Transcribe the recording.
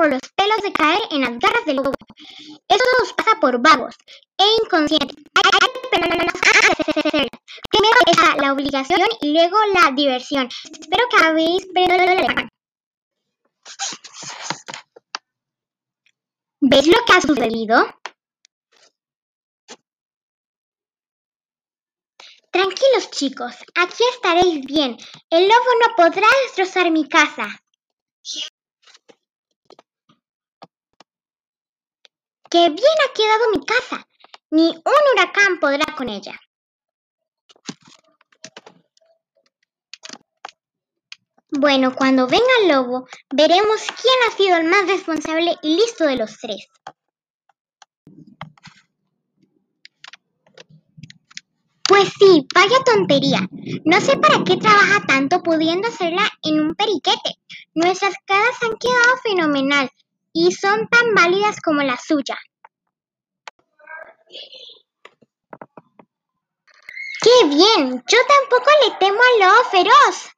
por los pelos de caer en las garras del lobo. Esto nos pasa por vagos e inconscientes. Primero está la obligación y luego la diversión. Espero que habéis ¿Ves lo que ha sucedido? Tranquilos chicos, aquí estaréis bien. El lobo no podrá destrozar mi casa. ¡Qué bien ha quedado mi casa! Ni un huracán podrá con ella. Bueno, cuando venga el lobo, veremos quién ha sido el más responsable y listo de los tres. Pues sí, vaya tontería. No sé para qué trabaja tanto pudiendo hacerla en un periquete. Nuestras caras han quedado fenomenal y son tan válidas como la suya. ¡Qué bien! Yo tampoco le temo al lobo feroz.